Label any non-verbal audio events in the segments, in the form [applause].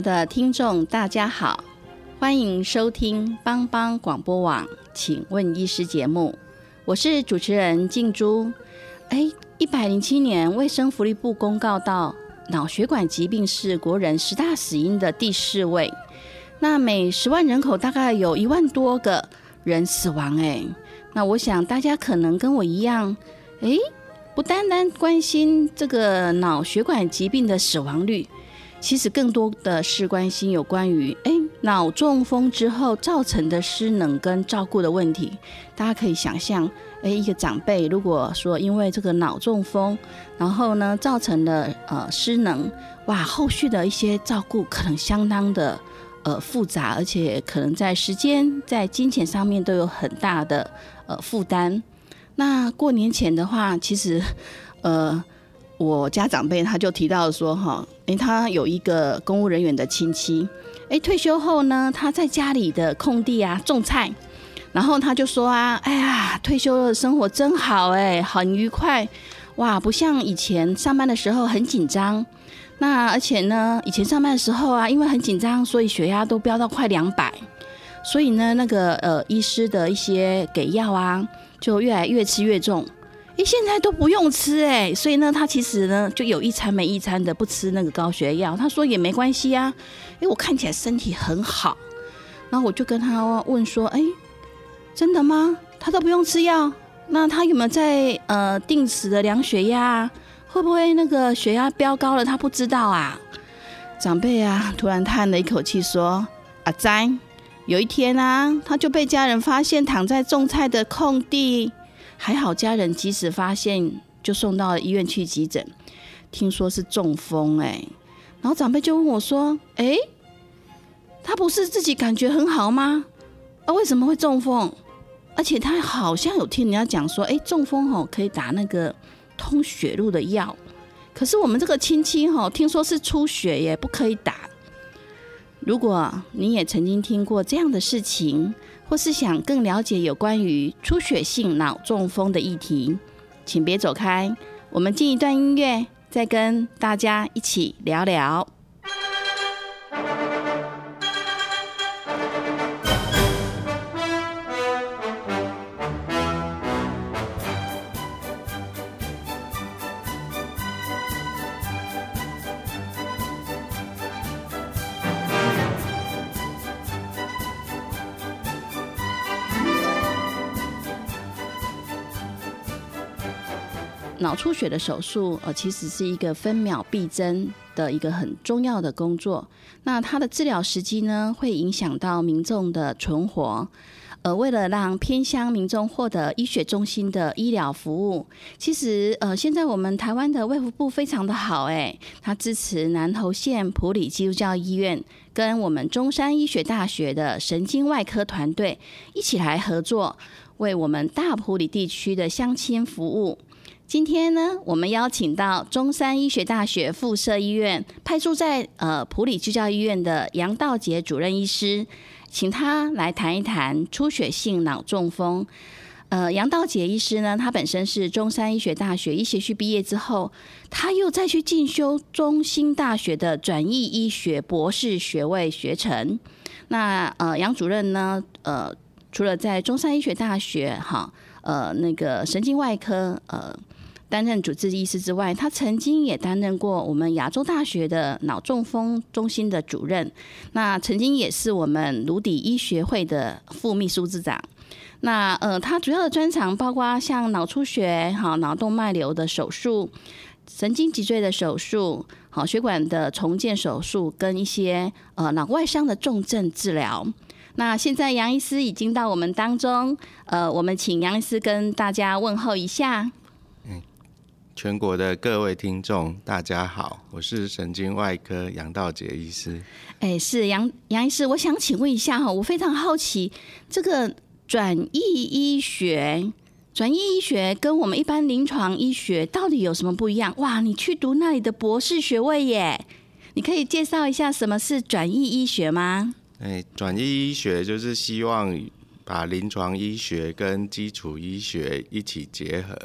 的听众，大家好，欢迎收听帮帮广播网，请问医师节目，我是主持人静珠。哎，一百零七年卫生福利部公告到，脑血管疾病是国人十大死因的第四位，那每十万人口大概有一万多个人死亡。哎，那我想大家可能跟我一样，哎，不单单关心这个脑血管疾病的死亡率。其实更多的是关心有关于哎脑中风之后造成的失能跟照顾的问题。大家可以想象，哎一个长辈如果说因为这个脑中风，然后呢造成了呃失能，哇，后续的一些照顾可能相当的呃复杂，而且可能在时间在金钱上面都有很大的呃负担。那过年前的话，其实呃。我家长辈他就提到说，哈，诶，他有一个公务人员的亲戚，诶，退休后呢，他在家里的空地啊种菜，然后他就说啊，哎呀，退休的生活真好，哎，很愉快，哇，不像以前上班的时候很紧张，那而且呢，以前上班的时候啊，因为很紧张，所以血压都飙到快两百，所以呢，那个呃，医师的一些给药啊，就越来越吃越重。哎，现在都不用吃哎，所以呢，他其实呢就有一餐没一餐的不吃那个高血压。他说也没关系啊，哎，我看起来身体很好。然后我就跟他问说，哎，真的吗？他都不用吃药，那他有没有在呃定时的量血压？会不会那个血压飙高了他不知道啊？长辈啊，突然叹了一口气说，阿仔，有一天啊，他就被家人发现躺在种菜的空地。还好家人及时发现，就送到了医院去急诊。听说是中风哎，然后长辈就问我说：“哎，他不是自己感觉很好吗？啊，为什么会中风？而且他好像有听人家讲说，哎，中风吼可以打那个通血路的药。可是我们这个亲戚吼，听说是出血也不可以打。如果你也曾经听过这样的事情。”或是想更了解有关于出血性脑中风的议题，请别走开，我们进一段音乐，再跟大家一起聊聊。脑出血的手术，呃，其实是一个分秒必争的一个很重要的工作。那它的治疗时机呢，会影响到民众的存活。呃，为了让偏乡民众获得医学中心的医疗服务，其实呃，现在我们台湾的卫福部非常的好，哎，它支持南投县普里基督教医院跟我们中山医学大学的神经外科团队一起来合作，为我们大埔里地区的乡亲服务。今天呢，我们邀请到中山医学大学附设医院派驻在呃普里居教医院的杨道杰主任医师，请他来谈一谈出血性脑中风。呃，杨道杰医师呢，他本身是中山医学大学医学系毕业之后，他又再去进修中兴大学的转译医学博士学位学程。那呃，杨主任呢，呃，除了在中山医学大学哈，呃，那个神经外科呃。担任主治医师之外，他曾经也担任过我们亚洲大学的脑中风中心的主任。那曾经也是我们颅底医学会的副秘书之长。那呃，他主要的专长包括像脑出血、哈脑动脉瘤的手术、神经脊椎的手术、好血管的重建手术，跟一些呃脑外伤的重症治疗。那现在杨医师已经到我们当中，呃，我们请杨医师跟大家问候一下。全国的各位听众，大家好，我是神经外科杨道杰医师。哎，是杨杨医师，我想请问一下哈，我非常好奇，这个转译医学，转译医学跟我们一般临床医学到底有什么不一样？哇，你去读那里的博士学位耶，你可以介绍一下什么是转译医学吗？哎，转译医学就是希望把临床医学跟基础医学一起结合。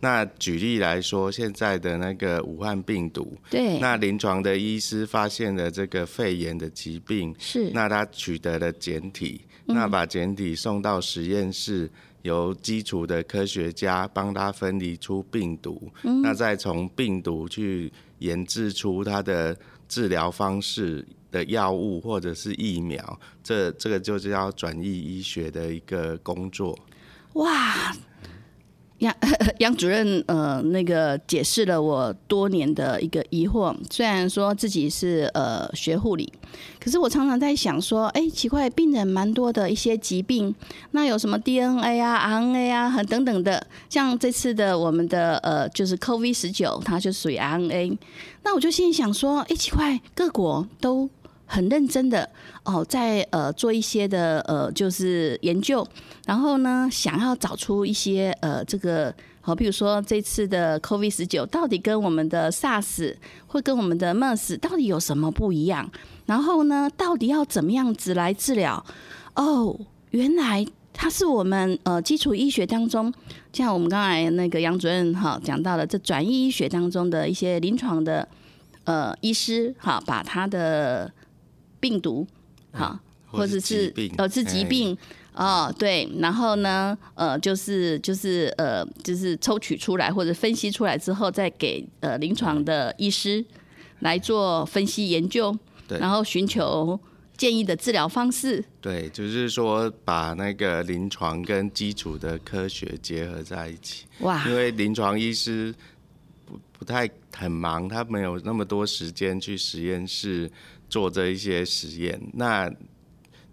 那举例来说，现在的那个武汉病毒，对，那临床的医师发现了这个肺炎的疾病，是，那他取得了简体，那把简体送到实验室，由基础的科学家帮他分离出病毒，那再从病毒去研制出它的治疗方式的药物或者是疫苗，这这个就是要转移医学的一个工作。哇！杨 [laughs] 杨主任，呃，那个解释了我多年的一个疑惑。虽然说自己是呃学护理，可是我常常在想说，哎，奇怪，病人蛮多的一些疾病，那有什么 DNA 啊、RNA 啊，很等等的。像这次的我们的呃，就是 COVID 十九，它就属于 RNA。那我就心里想说，哎，奇怪，各国都。很认真的哦，在呃做一些的呃就是研究，然后呢想要找出一些呃这个好，比如说这次的 COVID 十九到底跟我们的 SARS 会跟我们的 MERS 到底有什么不一样？然后呢，到底要怎么样子来治疗？哦，原来它是我们呃基础医学当中，像我们刚才那个杨主任哈讲到了，这转移医学当中的一些临床的呃医师哈，把他的病毒，哈，或者是呃是疾病哦，对，然后呢，呃，就是就是呃，就是抽取出来或者分析出来之后，再给呃临床的医师来做分析研究，对，然后寻求建议的治疗方式。对，就是说把那个临床跟基础的科学结合在一起。哇，因为临床医师不不太很忙，他没有那么多时间去实验室。做这一些实验，那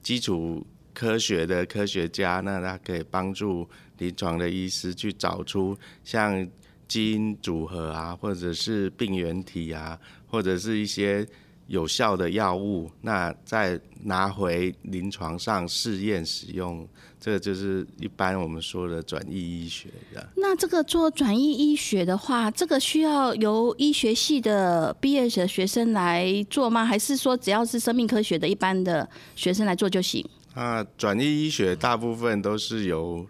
基础科学的科学家，那他可以帮助临床的医师去找出像基因组合啊，或者是病原体啊，或者是一些。有效的药物，那再拿回临床上试验使用，这个就是一般我们说的转移医学的。那这个做转移医学的话，这个需要由医学系的毕业的学生来做吗？还是说只要是生命科学的一般的学生来做就行？啊，转移医学大部分都是由，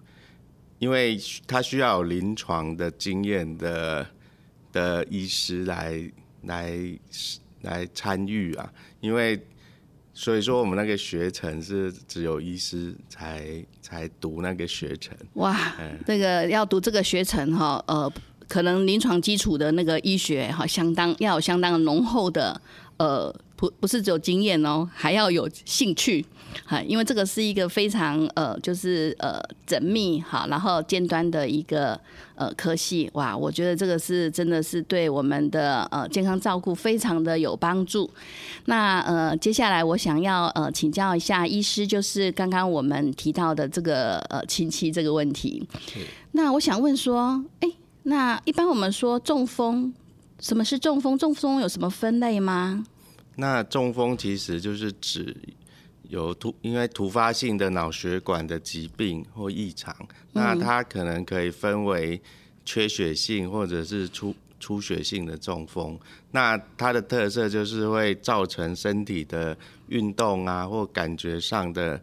因为他需要有临床的经验的的医师来来。来参与啊，因为所以说我们那个学程是只有医师才才读那个学程。哇，那个要读这个学程哈，呃，可能临床基础的那个医学哈，相当要有相当浓厚的呃。不不是只有经验哦，还要有兴趣，哈，因为这个是一个非常呃，就是呃缜密哈，然后尖端的一个呃科系，哇，我觉得这个是真的是对我们的呃健康照顾非常的有帮助。那呃，接下来我想要呃请教一下医师，就是刚刚我们提到的这个呃亲戚这个问题。那我想问说，哎，那一般我们说中风，什么是中风？中风有什么分类吗？那中风其实就是指有突因为突发性的脑血管的疾病或异常，那它可能可以分为缺血性或者是出出血性的中风。那它的特色就是会造成身体的运动啊或感觉上的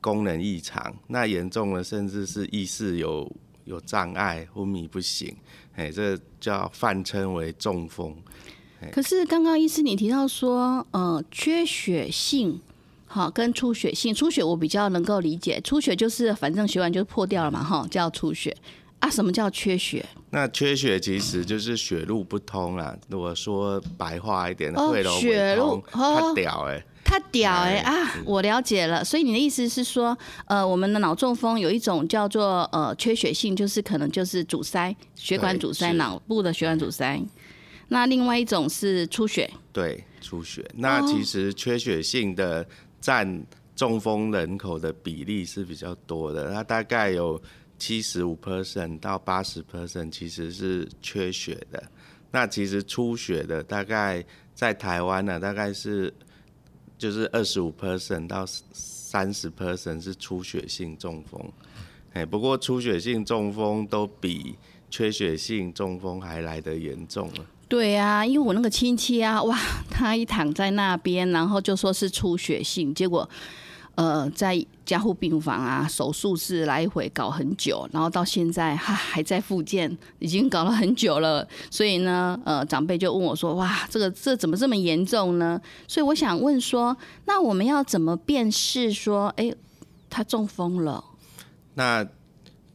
功能异常，那严重了甚至是意识有有障碍、昏迷不醒，哎，这叫泛称为中风。可是刚刚医师你提到说，呃，缺血性，好跟出血性，出血我比较能够理解，出血就是反正血管就破掉了嘛，哈，叫出血啊。什么叫缺血？那缺血其实就是血路不通啦。如果说白话一点，的，血路太屌哎，太屌哎啊！我了解了，所以你的意思是说，呃，我们的脑中风有一种叫做呃缺血性，就是可能就是阻塞，血管阻塞，脑部的血管阻塞。那另外一种是出血，对出血。那其实缺血性的占中风人口的比例是比较多的，它大概有七十五 percent 到八十 percent 其实是缺血的。那其实出血的大概在台湾呢，大概是就是二十五 percent 到三十 percent 是出血性中风。哎，不过出血性中风都比缺血性中风还来得严重了。对啊，因为我那个亲戚啊，哇，[laughs] 他一躺在那边，然后就说是出血性，结果。呃，在加护病房啊，手术室来回搞很久，然后到现在还还在复健，已经搞了很久了。所以呢，呃，长辈就问我说：“哇，这个这怎么这么严重呢？”所以我想问说，那我们要怎么辨识说，哎，他中风了？那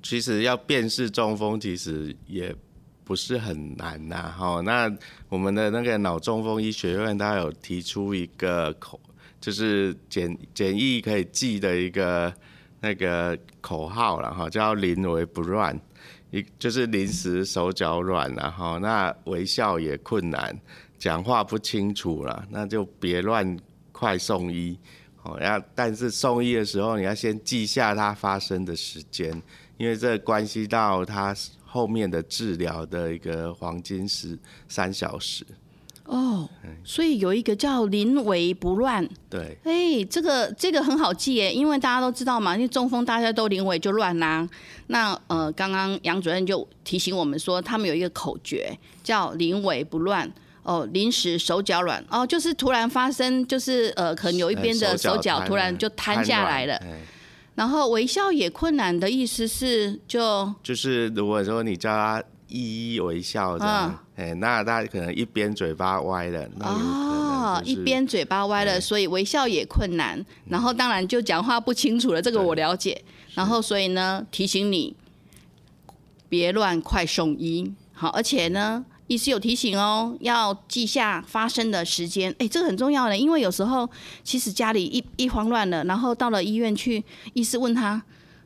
其实要辨识中风，其实也不是很难呐。哈，那我们的那个脑中风医学院，它有提出一个口。就是简简易可以记的一个那个口号了哈，叫临危不乱，一就是临时手脚软了哈，那微笑也困难，讲话不清楚了，那就别乱快送医哦。要但是送医的时候，你要先记下它发生的时间，因为这关系到它后面的治疗的一个黄金时三小时。哦，所以有一个叫临危不乱。对，哎，这个这个很好记耶，因为大家都知道嘛，因为中风大家都临危就乱啦。那呃，刚刚杨主任就提醒我们说，他们有一个口诀叫临危不乱。哦，临时手脚软，哦，就是突然发生，就是呃，可能有一边的手脚突然就瘫下来了。然后微笑也困难的意思是，就就是如果说你叫他。一一微笑这样，哎，那他可能一边嘴巴歪了，哦，一边嘴巴歪了，所以微笑也困难。然后当然就讲话不清楚了，这个我了解。然后所以呢，提醒你别乱快送医。好，而且呢，医师有提醒哦，要记下发生的时间。哎，这个很重要的，因为有时候其实家里一一慌乱了，然后到了医院去，医师问他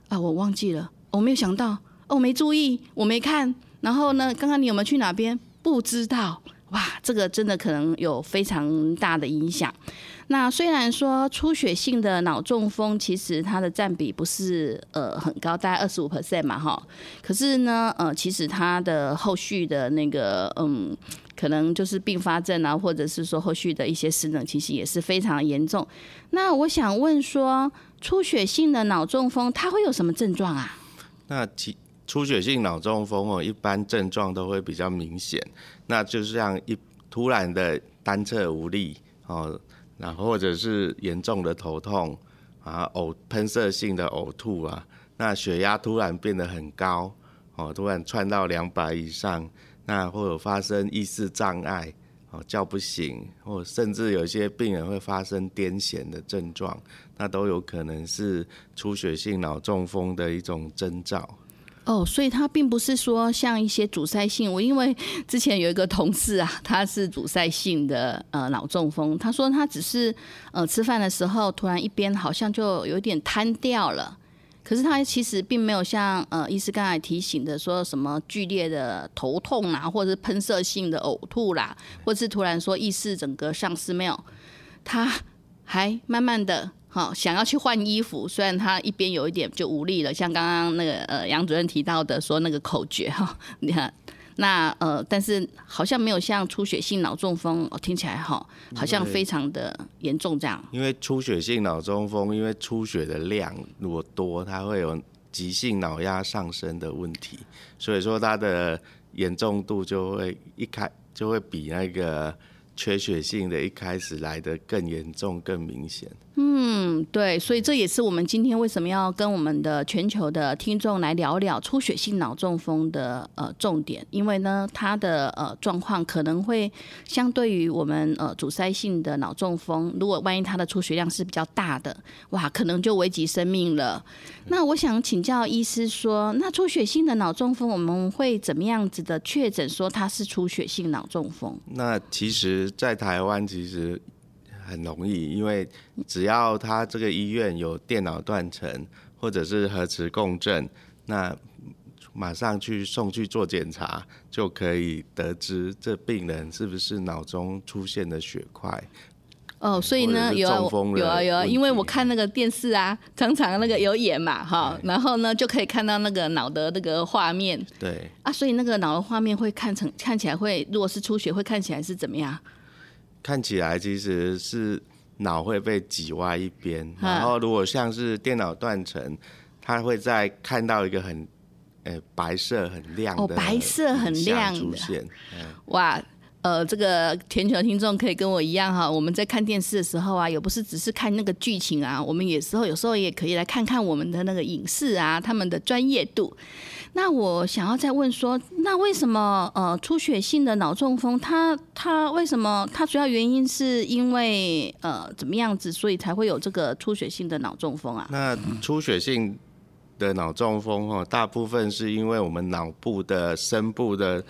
啊，我忘记了，我没有想到，我没注意，我没看。然后呢？刚刚你有没有去哪边？不知道哇，这个真的可能有非常大的影响。那虽然说出血性的脑中风，其实它的占比不是呃很高，大概二十五 percent 嘛哈。可是呢，呃，其实它的后续的那个嗯，可能就是并发症啊，或者是说后续的一些失能，其实也是非常严重。那我想问说，出血性的脑中风它会有什么症状啊？那其出血性脑中风哦，一般症状都会比较明显，那就是像一突然的单侧无力哦，然后或者是严重的头痛啊，呕喷射性的呕吐啊，那血压突然变得很高哦，突然窜到两百以上，那或者发生意识障碍哦，叫不醒，或甚至有些病人会发生癫痫的症状，那都有可能是出血性脑中风的一种征兆。哦，所以它并不是说像一些阻塞性。我因为之前有一个同事啊，他是阻塞性的呃脑中风，他说他只是呃吃饭的时候突然一边好像就有点瘫掉了，可是他其实并没有像呃医师刚才提醒的说什么剧烈的头痛啊，或者是喷射性的呕吐啦，或是突然说意识整个丧失没有，他还慢慢的。好，想要去换衣服，虽然他一边有一点就无力了，像刚刚那个呃杨主任提到的说那个口诀哈，你看那呃，但是好像没有像出血性脑中风哦，听起来哈好像非常的严重这样。因为出血性脑中风，因为出血的量如果多，它会有急性脑压上升的问题，所以说它的严重度就会一开就会比那个。缺血性的一开始来的更严重、更明显。嗯，对，所以这也是我们今天为什么要跟我们的全球的听众来聊聊出血性脑中风的呃重点，因为呢，它的呃状况可能会相对于我们呃阻塞性的脑中风，如果万一它的出血量是比较大的，哇，可能就危及生命了。那我想请教医师说，那出血性的脑中风我们会怎么样子的确诊说它是出血性脑中风？那其实，在台湾其实。很容易，因为只要他这个医院有电脑断层或者是核磁共振，那马上去送去做检查，就可以得知这病人是不是脑中出现的血块。哦，所以呢，有啊，有啊，有啊，因为我看那个电视啊，常常那个有演嘛，哈，然后呢就可以看到那个脑的那个画面。对。啊，所以那个脑的画面会看成看起来会，如果是出血会看起来是怎么样？看起来其实是脑会被挤歪一边，然后如果像是电脑断层，它会在看到一个很，呃，白色很亮的，哦，白色很亮出现，哇。呃，这个全球听众可以跟我一样哈，我们在看电视的时候啊，也不是只是看那个剧情啊，我们有时候有时候也可以来看看我们的那个影视啊，他们的专业度。那我想要再问说，那为什么呃出血性的脑中风，它它为什么它主要原因是因为呃怎么样子，所以才会有这个出血性的脑中风啊？那出血性的脑中风哈，大部分是因为我们脑部的深部的。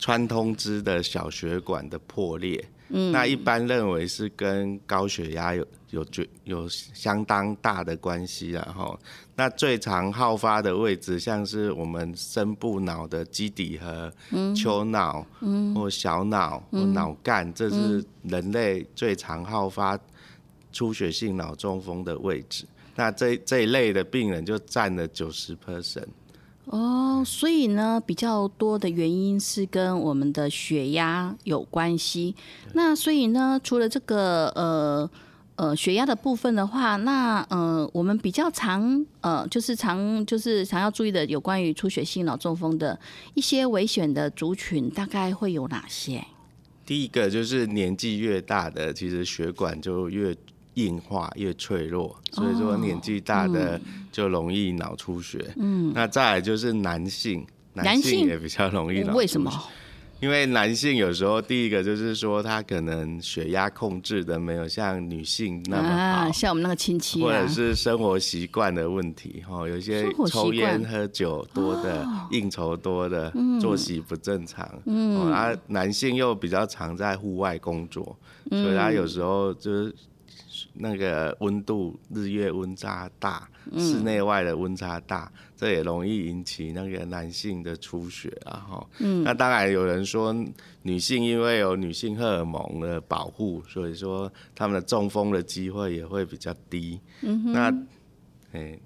穿通支的小血管的破裂，嗯，那一般认为是跟高血压有有绝有相当大的关系，然后，那最常好发的位置，像是我们深部脑的基底核、丘脑，嗯，或小脑或脑干，这是人类最常好发出血性脑中风的位置。那这这一类的病人就占了九十 percent。哦，所以呢，比较多的原因是跟我们的血压有关系。那所以呢，除了这个呃呃血压的部分的话，那呃我们比较常呃就是常就是常要注意的有关于出血性脑中风的一些危险的族群，大概会有哪些？第一个就是年纪越大的，其实血管就越。硬化越脆弱，所以说年纪大的就容易脑出血。嗯，那再来就是男性，男性？也比较容易脑为什么？因为男性有时候第一个就是说他可能血压控制的没有像女性那么好，像我们那个亲戚，或者是生活习惯的问题哈，有些抽烟喝酒多的、应酬多的、作息不正常，嗯，而男性又比较常在户外工作，所以他有时候就是。那个温度日月温差大，室内外的温差大，这也容易引起那个男性的出血啊哈。那当然有人说女性因为有女性荷尔蒙的保护，所以说他们的中风的机会也会比较低。那，哎。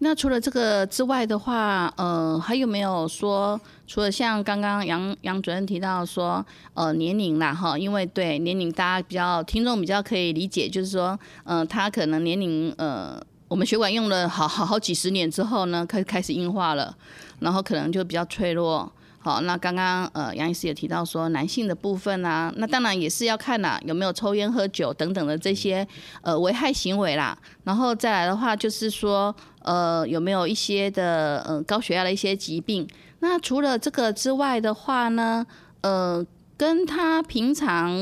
那除了这个之外的话，呃，还有没有说，除了像刚刚杨杨主任提到说，呃，年龄啦，哈，因为对年龄大家比较听众比较可以理解，就是说，呃，他可能年龄，呃，我们血管用了好好好几十年之后呢，开始开始硬化了，然后可能就比较脆弱。好，那刚刚呃杨医师也提到说男性的部分啊，那当然也是要看啦，有没有抽烟喝酒等等的这些呃危害行为啦。然后再来的话就是说呃有没有一些的呃高血压的一些疾病。那除了这个之外的话呢，呃跟他平常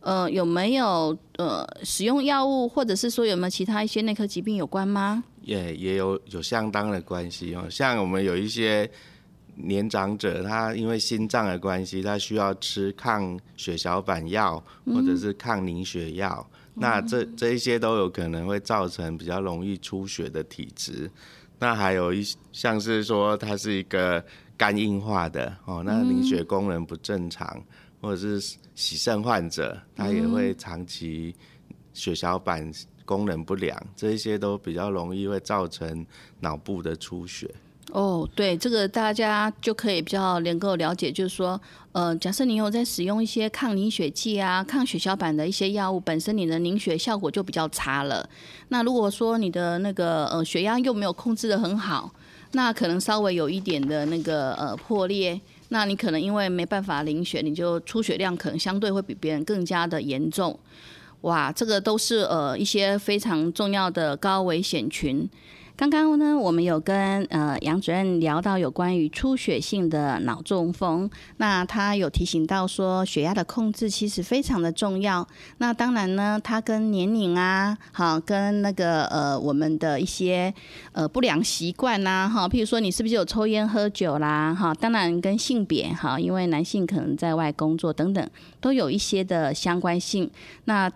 呃有没有呃使用药物，或者是说有没有其他一些内科疾病有关吗？也也有有相当的关系哦，像我们有一些。年长者他因为心脏的关系，他需要吃抗血小板药或者是抗凝血药，那这这一些都有可能会造成比较容易出血的体质。那还有一像是说他是一个肝硬化的哦，那凝血功能不正常，或者是洗肾患者，他也会长期血小板功能不良，这一些都比较容易会造成脑部的出血。哦，对，这个大家就可以比较能够了解，就是说，呃，假设你有在使用一些抗凝血剂啊、抗血小板的一些药物，本身你的凝血效果就比较差了。那如果说你的那个呃血压又没有控制的很好，那可能稍微有一点的那个呃破裂，那你可能因为没办法凝血，你就出血量可能相对会比别人更加的严重。哇，这个都是呃一些非常重要的高危险群。刚刚呢，我们有跟呃杨主任聊到有关于出血性的脑中风，那他有提醒到说血压的控制其实非常的重要。那当然呢，它跟年龄啊，好跟那个呃我们的一些呃不良习惯呐，哈，譬如说你是不是有抽烟喝酒啦，哈，当然跟性别哈，因为男性可能在外工作等等，都有一些的相关性。那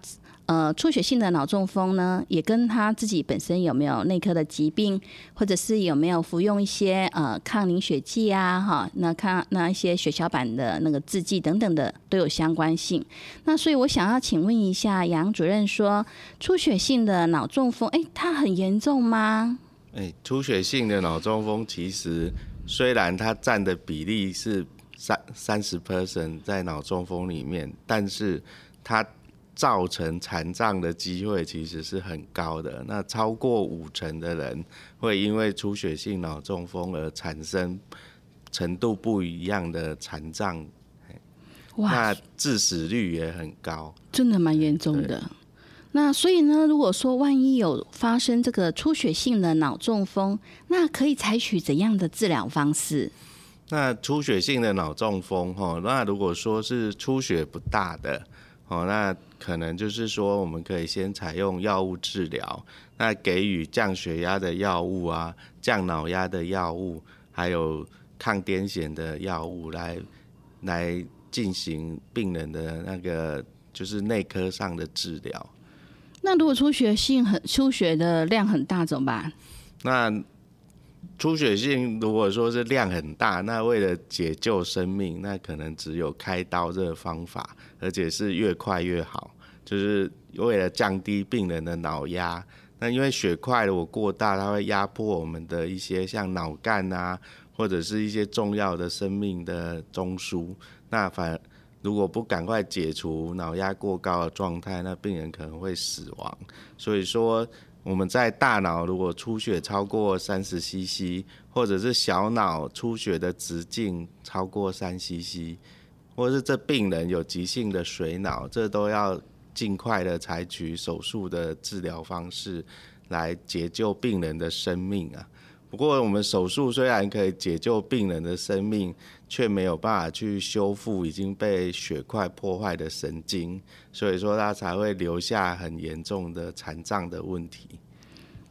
呃出血性的脑中风呢，也跟他自己本身有没有内科的疾病，或者是有没有服用一些呃抗凝血剂啊，哈，那抗那一些血小板的那个制剂等等的都有相关性。那所以我想要请问一下杨主任，说出血性的脑中风，哎，它很严重吗？哎，出血性的脑中风其实虽然它占的比例是三三十 percent 在脑中风里面，但是它造成残障的机会其实是很高的，那超过五成的人会因为出血性脑中风而产生程度不一样的残障，哇，那致死率也很高，真的蛮严重的。那所以呢，如果说万一有发生这个出血性的脑中风，那可以采取怎样的治疗方式？那出血性的脑中风，哈，那如果说是出血不大的。哦，那可能就是说，我们可以先采用药物治疗，那给予降血压的药物啊，降脑压的药物，还有抗癫痫的药物来来进行病人的那个就是内科上的治疗。那如果出血性很出血的量很大怎么办？那出血性如果说是量很大，那为了解救生命，那可能只有开刀这个方法，而且是越快越好，就是为了降低病人的脑压。那因为血块如果过大，它会压迫我们的一些像脑干啊，或者是一些重要的生命的中枢。那反如果不赶快解除脑压过高的状态，那病人可能会死亡。所以说。我们在大脑如果出血超过三十 CC，或者是小脑出血的直径超过三 CC，或者是这病人有急性的水脑，这都要尽快的采取手术的治疗方式来解救病人的生命啊。不过，我们手术虽然可以解救病人的生命，却没有办法去修复已经被血块破坏的神经，所以说他才会留下很严重的残障的问题。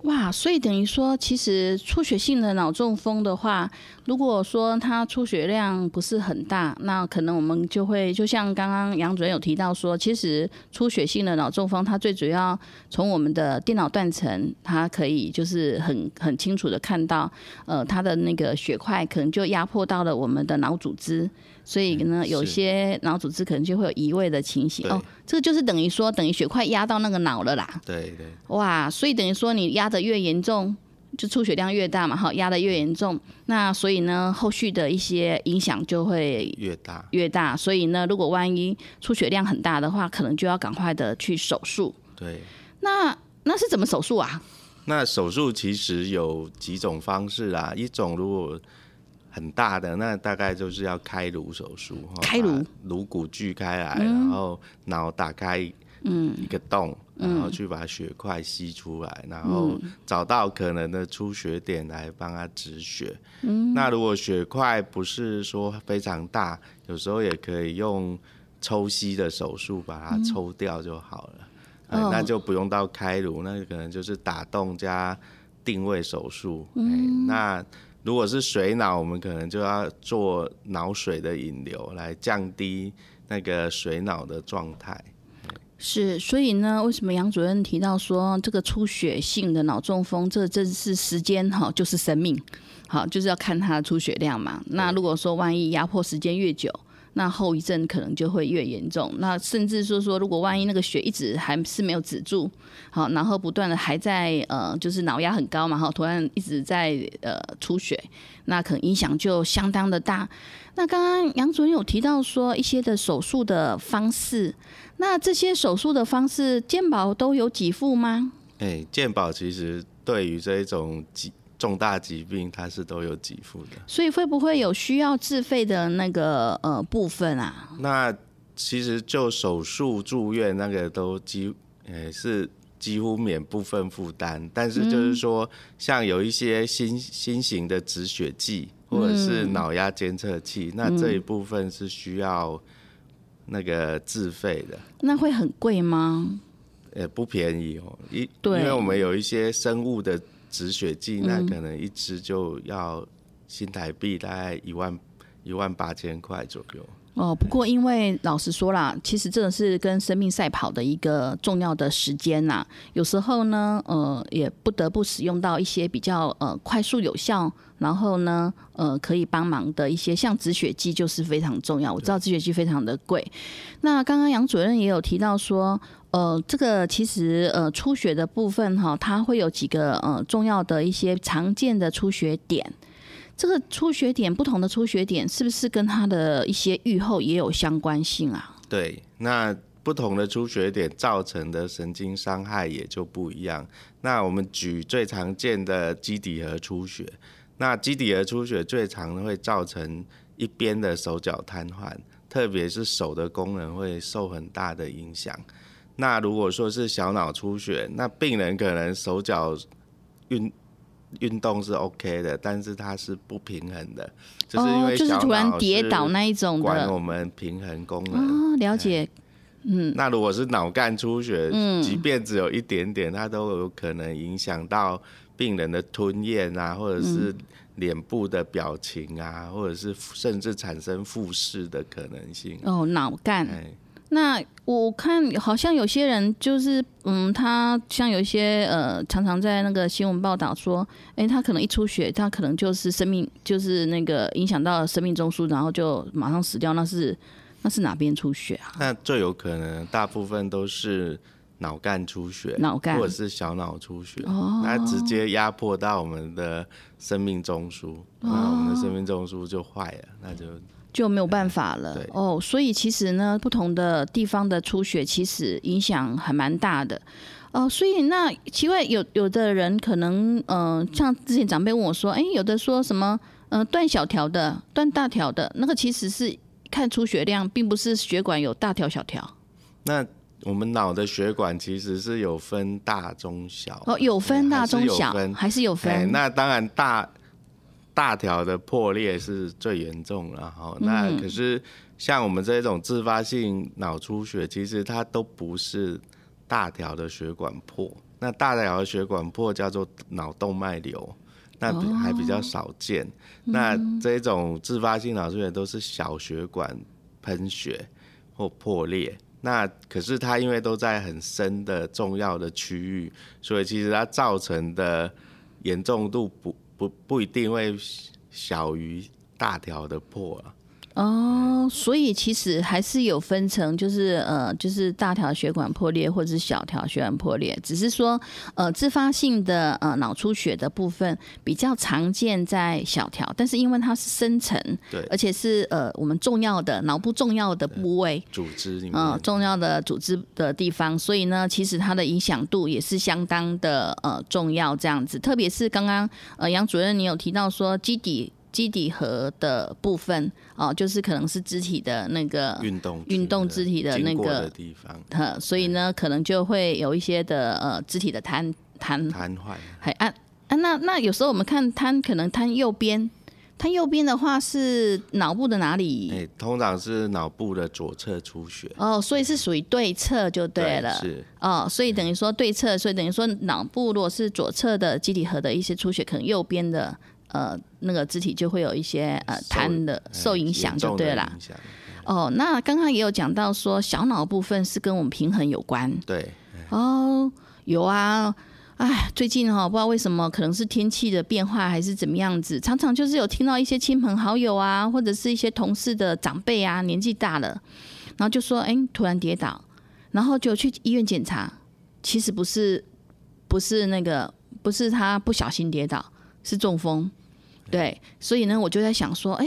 哇，所以等于说，其实出血性的脑中风的话，如果说它出血量不是很大，那可能我们就会就像刚刚杨主任有提到说，其实出血性的脑中风，它最主要从我们的电脑断层，它可以就是很很清楚的看到，呃，它的那个血块可能就压迫到了我们的脑组织。所以呢，有些脑组织可能就会有移位的情形哦。这个就是等于说，等于血块压到那个脑了啦。对对。哇，所以等于说你压的越严重，就出血量越大嘛，哈，压的越严重，那所以呢，后续的一些影响就会越大越大。所以呢，如果万一出血量很大的话，可能就要赶快的去手术。对。那那是怎么手术啊？那手术其实有几种方式啊，一种如果。很大的那大概就是要开颅手术，开颅颅骨锯开来，然后脑打开嗯一个洞，然后去把血块吸出来，然后找到可能的出血点来帮他止血。嗯，那如果血块不是说非常大，有时候也可以用抽吸的手术把它抽掉就好了。哎，那就不用到开颅，那可能就是打洞加定位手术。嗯，那。如果是水脑，我们可能就要做脑水的引流，来降低那个水脑的状态。是，所以呢，为什么杨主任提到说这个出血性的脑中风，这真是时间哈，就是生命，好，就是要看它的出血量嘛。那如果说万一压迫时间越久，那后遗症可能就会越严重。那甚至说说，如果万一那个血一直还是没有止住，好，然后不断的还在呃，就是脑压很高嘛，哈，突然一直在呃出血，那可能影响就相当的大。那刚刚杨主任有提到说一些的手术的方式，那这些手术的方式，健保都有给付吗？哎，健保其实对于这一种重大疾病，它是都有给付的，所以会不会有需要自费的那个呃部分啊？那其实就手术住院那个都几呃是几乎免部分负担，但是就是说像有一些新新型的止血剂或者是脑压监测器，那这一部分是需要那个自费的。那会很贵吗？呃，不便宜哦，一因为我们有一些生物的。止血剂那可能一支就要新台币大概一万一万八千块左右。哦，不过因为老实说啦，其实真的是跟生命赛跑的一个重要的时间呐。有时候呢，呃，也不得不使用到一些比较呃快速有效，然后呢，呃，可以帮忙的一些，像止血剂就是非常重要。我知道止血剂非常的贵。那刚刚杨主任也有提到说，呃，这个其实呃出血的部分哈，它会有几个呃重要的一些常见的出血点。这个出血点不同的出血点，是不是跟它的一些愈后也有相关性啊？对，那不同的出血点造成的神经伤害也就不一样。那我们举最常见的基底核出血，那基底的出血最常会造成一边的手脚瘫痪，特别是手的功能会受很大的影响。那如果说是小脑出血，那病人可能手脚运。运动是 OK 的，但是它是不平衡的，就是因为就是突然跌倒那一种的，管我们平衡功能。哦，了解。嗯，那如果是脑干出血，嗯，即便只有一点点，它都有可能影响到病人的吞咽啊，或者是脸部的表情啊，或者是甚至产生复视的可能性。哦，脑干。那我看好像有些人就是，嗯，他像有一些呃，常常在那个新闻报道说，哎，他可能一出血，他可能就是生命，就是那个影响到生命中枢，然后就马上死掉。那是那是哪边出血啊？那最有可能，大部分都是脑干出血，脑干或者是小脑出血，那直接压迫到我们的生命中枢，那我们的生命中枢就坏了，那就。就没有办法了哦，所以其实呢，不同的地方的出血其实影响还蛮大的哦。所以那奇怪，有有的人可能，嗯，像之前长辈问我说，哎，有的说什么，嗯，断小条的，断大条的，那个其实是看出血量，并不是血管有大条小条。那我们脑的血管其实是有分大中小哦，有分大中小，还是有分？那当然大。大条的破裂是最严重了哈，那可是像我们这种自发性脑出血，其实它都不是大条的血管破，那大条的血管破叫做脑动脉瘤，那还比较少见。那这种自发性脑出血都是小血管喷血或破裂，那可是它因为都在很深的重要的区域，所以其实它造成的严重度不。不不一定会小于大条的破了。哦，所以其实还是有分成，就是呃，就是大条血管破裂或者是小条血管破裂，只是说呃，自发性的呃脑出血的部分比较常见在小条，但是因为它是深层，对，而且是呃我们重要的脑部重要的部位组织，嗯，重要的组织的地方，所以呢，其实它的影响度也是相当的呃重要，这样子，特别是刚刚呃杨主任你有提到说基底。基底核的部分哦，就是可能是肢体的那个运动运动肢体的那个地方，呃，所以呢，可能就会有一些的呃肢体的瘫瘫瘫痪。还啊啊，那那有时候我们看瘫，可能瘫右边，瘫右边的话是脑部的哪里？哎，通常是脑部的左侧出血。哦，所以是属于对侧就对了。是哦，所以等于说对侧，所以等于说脑部如果是左侧的基底核的一些出血，可能右边的。呃，那个肢体就会有一些呃瘫的受影响，就对了。哦，那刚刚也有讲到说，小脑部分是跟我们平衡有关。对。哦，有啊。哎，最近哈，不知道为什么，可能是天气的变化还是怎么样子，常常就是有听到一些亲朋好友啊，或者是一些同事的长辈啊，年纪大了，然后就说，哎，突然跌倒，然后就去医院检查，其实不是，不是那个，不是他不小心跌倒。是中风，对，所以呢，我就在想说，哎，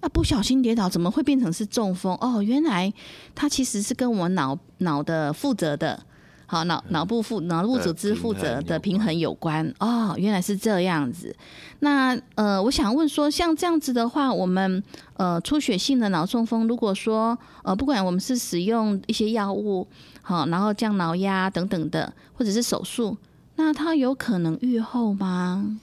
啊，不小心跌倒怎么会变成是中风？哦，原来它其实是跟我脑脑的负责的，好脑脑部负脑部组织负责的平衡有关。哦，原来是这样子。那呃，我想问说，像这样子的话，我们呃出血性的脑中风，如果说呃不管我们是使用一些药物，好，然后降脑压等等的，或者是手术，那它有可能愈后吗？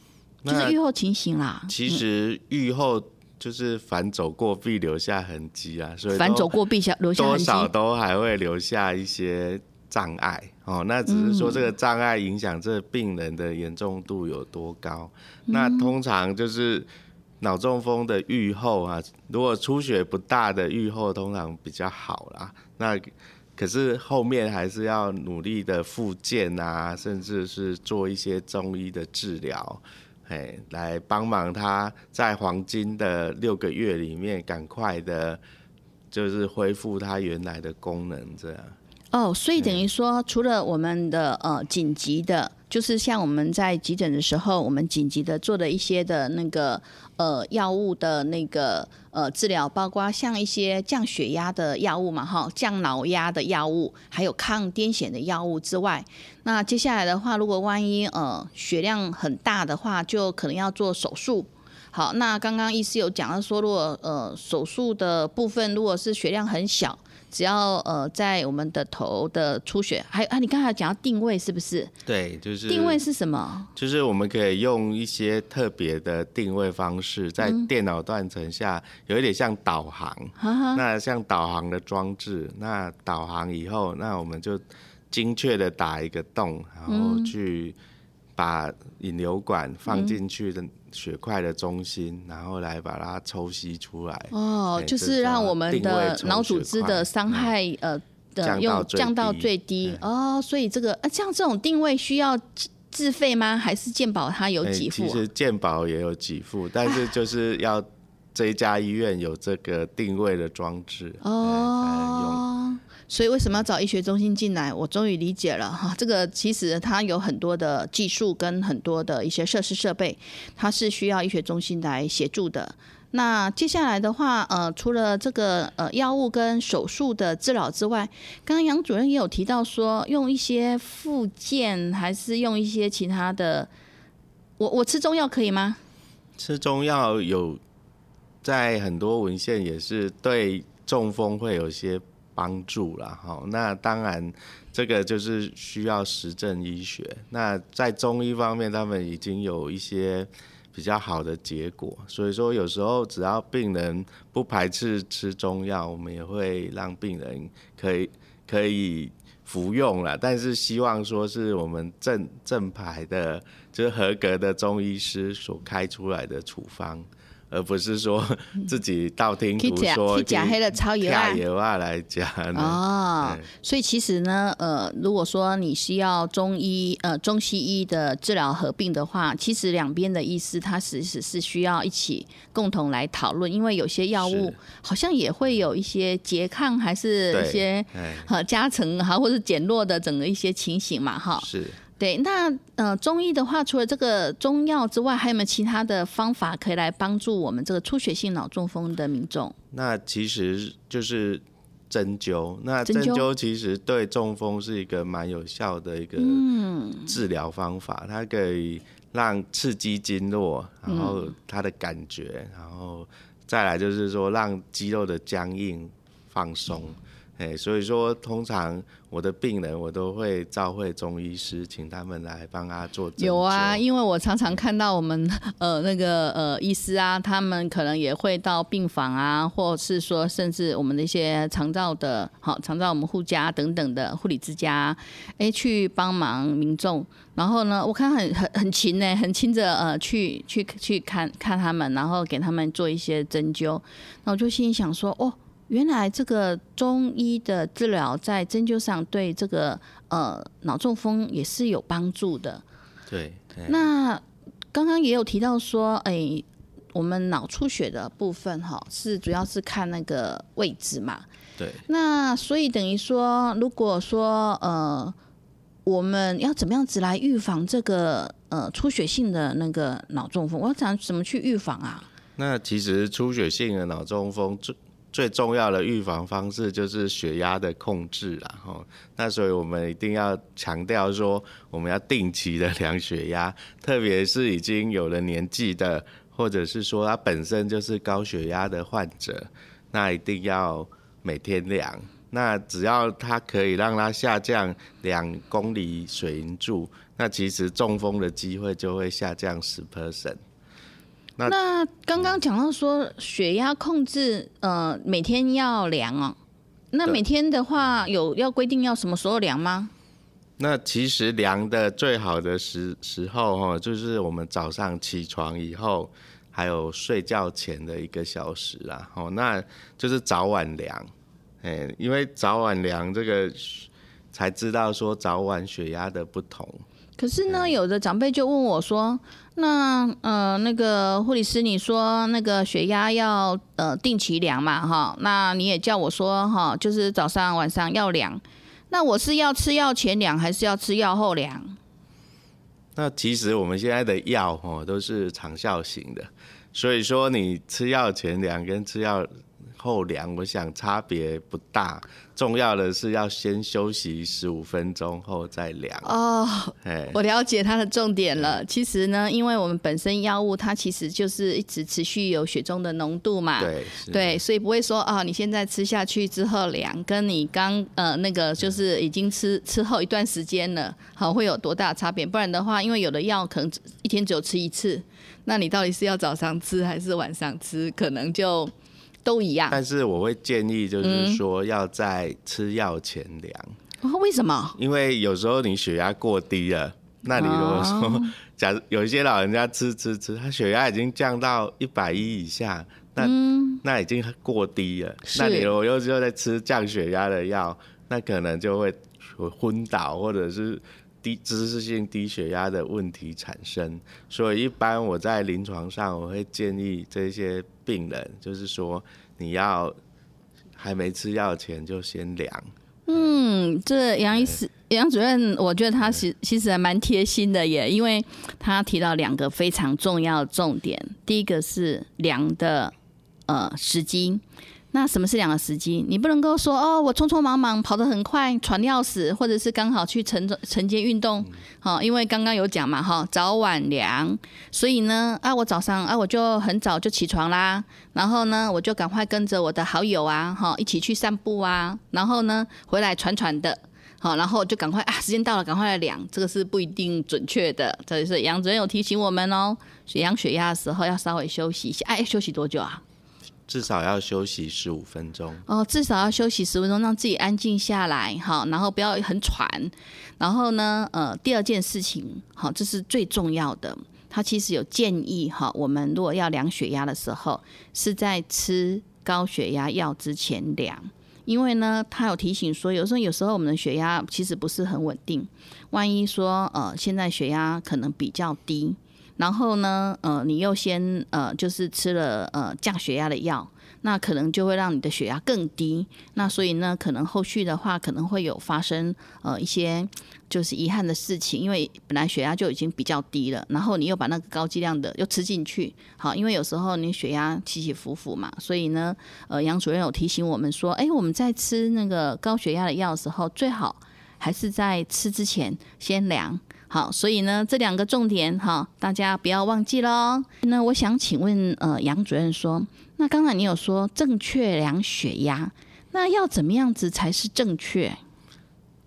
就是愈后情形啦。其实愈后就是反走过必留下痕迹啊，所以反走过必下留下多少都还会留下一些障碍哦。那只是说这个障碍影响这病人的严重度有多高。那通常就是脑中风的愈后啊，如果出血不大的愈后通常比较好啦。那可是后面还是要努力的复健啊，甚至是做一些中医的治疗，哎，来帮忙他在黄金的六个月里面赶快的，就是恢复他原来的功能这样。哦，所以等于说，除了我们的呃紧急的，就是像我们在急诊的时候，我们紧急的做的一些的那个呃药物的那个呃治疗，包括像一些降血压的药物嘛，哈，降脑压的药物，还有抗癫痫的药物之外，那接下来的话，如果万一呃血量很大的话，就可能要做手术。好，那刚刚医师有讲到说，如果呃手术的部分，如果是血量很小。只要呃，在我们的头的出血，还有啊，你刚才讲到定位是不是？对，就是定位是什么？就是我们可以用一些特别的定位方式，在电脑断层下有一点像导航。那像导航的装置，那导航以后，那我们就精确的打一个洞，然后去把引流管放进去的。血块的中心，然后来把它抽吸出来。哦，就是让我们的脑组织的伤害呃的用降到最低。哦，所以这个啊，像这种定位需要自费吗？还是健保它有给付？其实健保也有给付，但是就是要这一家医院有这个定位的装置哦。所以为什么要找医学中心进来？我终于理解了哈，这个其实它有很多的技术跟很多的一些设施设备，它是需要医学中心来协助的。那接下来的话，呃，除了这个呃药物跟手术的治疗之外，刚刚杨主任也有提到说，用一些附件还是用一些其他的，我我吃中药可以吗？吃中药有在很多文献也是对中风会有些。帮助了哈，那当然这个就是需要实证医学。那在中医方面，他们已经有一些比较好的结果，所以说有时候只要病人不排斥吃中药，我们也会让病人可以可以服用了。但是希望说是我们正正牌的，就是合格的中医师所开出来的处方。而不是说自己道听途说去，假黑的超油啊，油啊来讲哦。所以其实呢，呃，如果说你需要中医呃中西医的治疗合并的话，其实两边的医师他其实是需要一起共同来讨论，因为有些药物好像也会有一些拮抗，还是一些呃加成哈，或者减弱的整个一些情形嘛，哈。是。对，那呃，中医的话，除了这个中药之外，还有没有其他的方法可以来帮助我们这个出血性脑中风的民众？那其实就是针灸。那针灸其实对中风是一个蛮有效的一个治疗方法，它可以让刺激经络，然后它的感觉，然后再来就是说让肌肉的僵硬放松。哎，所以说通常我的病人我都会召会中医师，请他们来帮他做。有啊，因为我常常看到我们 [laughs] 呃那个呃医师啊，他们可能也会到病房啊，或是说甚至我们的一些长照的，好长照我们护家等等的护理之家，哎去帮忙民众。然后呢，我看很很很勤呢，很勤着呃去去去看看他们，然后给他们做一些针灸。那我就心里想说，哦。原来这个中医的治疗在针灸上对这个呃脑中风也是有帮助的。对。那刚刚也有提到说，哎，我们脑出血的部分哈，是主要是看那个位置嘛。对。那所以等于说，如果说呃，我们要怎么样子来预防这个呃出血性的那个脑中风？我要想怎么去预防啊？那其实出血性的脑中风最重要的预防方式就是血压的控制啦，吼。那所以我们一定要强调说，我们要定期的量血压，[laughs] 特别是已经有了年纪的，或者是说他本身就是高血压的患者，那一定要每天量。那只要它可以让它下降两公里水银柱，那其实中风的机会就会下降十 percent。那刚刚讲到说血压控制，呃，每天要量哦。那每天的话，有要规定要什么时候量吗？那其实量的最好的时时候哈，就是我们早上起床以后，还有睡觉前的一个小时啦，哦，那就是早晚量，哎，因为早晚量这个才知道说早晚血压的不同。可是呢，有的长辈就问我说：“那呃，那个护理师，你说那个血压要呃定期量嘛，哈？那你也叫我说哈，就是早上晚上要量。那我是要吃药前量，还是要吃药后量？”那其实我们现在的药哦都是长效型的，所以说你吃药前量跟吃药后量，我想差别不大。重要的是要先休息十五分钟后再量哦。哎，我了解它的重点了。其实呢，因为我们本身药物它其实就是一直持续有血中的浓度嘛，对对，所以不会说啊，你现在吃下去之后量，跟你刚呃那个就是已经吃吃后一段时间了，好会有多大差别？不然的话，因为有的药可能一天只有吃一次，那你到底是要早上吃还是晚上吃，可能就。都一样，但是我会建议，就是说要在吃药前量。哦，为什么？因为有时候你血压过低了，那你如果说，[laughs] 假如有一些老人家吃吃吃，他血压已经降到一百一以下，那那已经过低了。那你如果又又在吃降血压的药，那可能就会昏倒，或者是低姿势性低血压的问题产生。所以一般我在临床上，我会建议这些。病人就是说，你要还没吃药前就先量。嗯，这杨医师、杨主任，我觉得他其其实还蛮贴心的耶，因为他提到两个非常重要的重点。第一个是量的呃时机。那什么是两个时机？你不能够说哦，我匆匆忙忙跑得很快，喘要死，或者是刚好去晨晨间运动，好，因为刚刚有讲嘛，哈，早晚凉，所以呢，啊，我早上啊，我就很早就起床啦，然后呢，我就赶快跟着我的好友啊，哈，一起去散步啊，然后呢，回来喘喘的，好，然后就赶快啊，时间到了，赶快来量，这个是不一定准确的，这里是杨主任有提醒我们哦，量血压的时候要稍微休息一下，哎，休息多久啊？至少要休息十五分钟哦，至少要休息十分钟，让自己安静下来，好，然后不要很喘。然后呢，呃，第二件事情，好，这是最重要的。他其实有建议，哈，我们如果要量血压的时候，是在吃高血压药之前量，因为呢，他有提醒说，有时候有时候我们的血压其实不是很稳定，万一说，呃，现在血压可能比较低。然后呢，呃，你又先呃，就是吃了呃降血压的药，那可能就会让你的血压更低。那所以呢，可能后续的话可能会有发生呃一些就是遗憾的事情，因为本来血压就已经比较低了，然后你又把那个高剂量的又吃进去，好，因为有时候你血压起起伏伏嘛，所以呢，呃，杨主任有提醒我们说，哎，我们在吃那个高血压的药的时候，最好还是在吃之前先量。好，所以呢，这两个重点哈，大家不要忘记喽。那我想请问，呃，杨主任说，那刚才你有说正确量血压，那要怎么样子才是正确？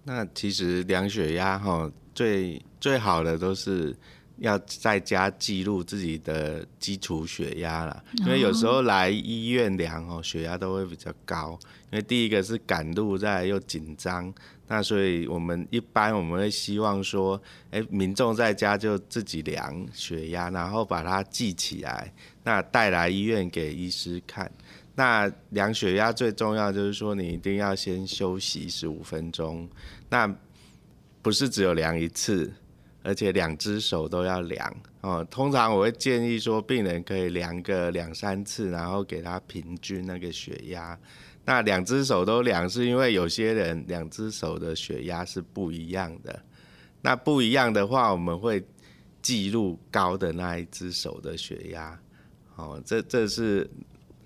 那其实量血压哈，最最好的都是要在家记录自己的基础血压了，因为有时候来医院量哦，血压都会比较高，因为第一个是赶路，再又紧张。那所以，我们一般我们会希望说，哎，民众在家就自己量血压，然后把它记起来，那带来医院给医师看。那量血压最重要就是说，你一定要先休息十五分钟。那不是只有量一次，而且两只手都要量哦。通常我会建议说，病人可以量个两三次，然后给他平均那个血压。那两只手都量，是因为有些人两只手的血压是不一样的。那不一样的话，我们会记录高的那一只手的血压。哦，这这是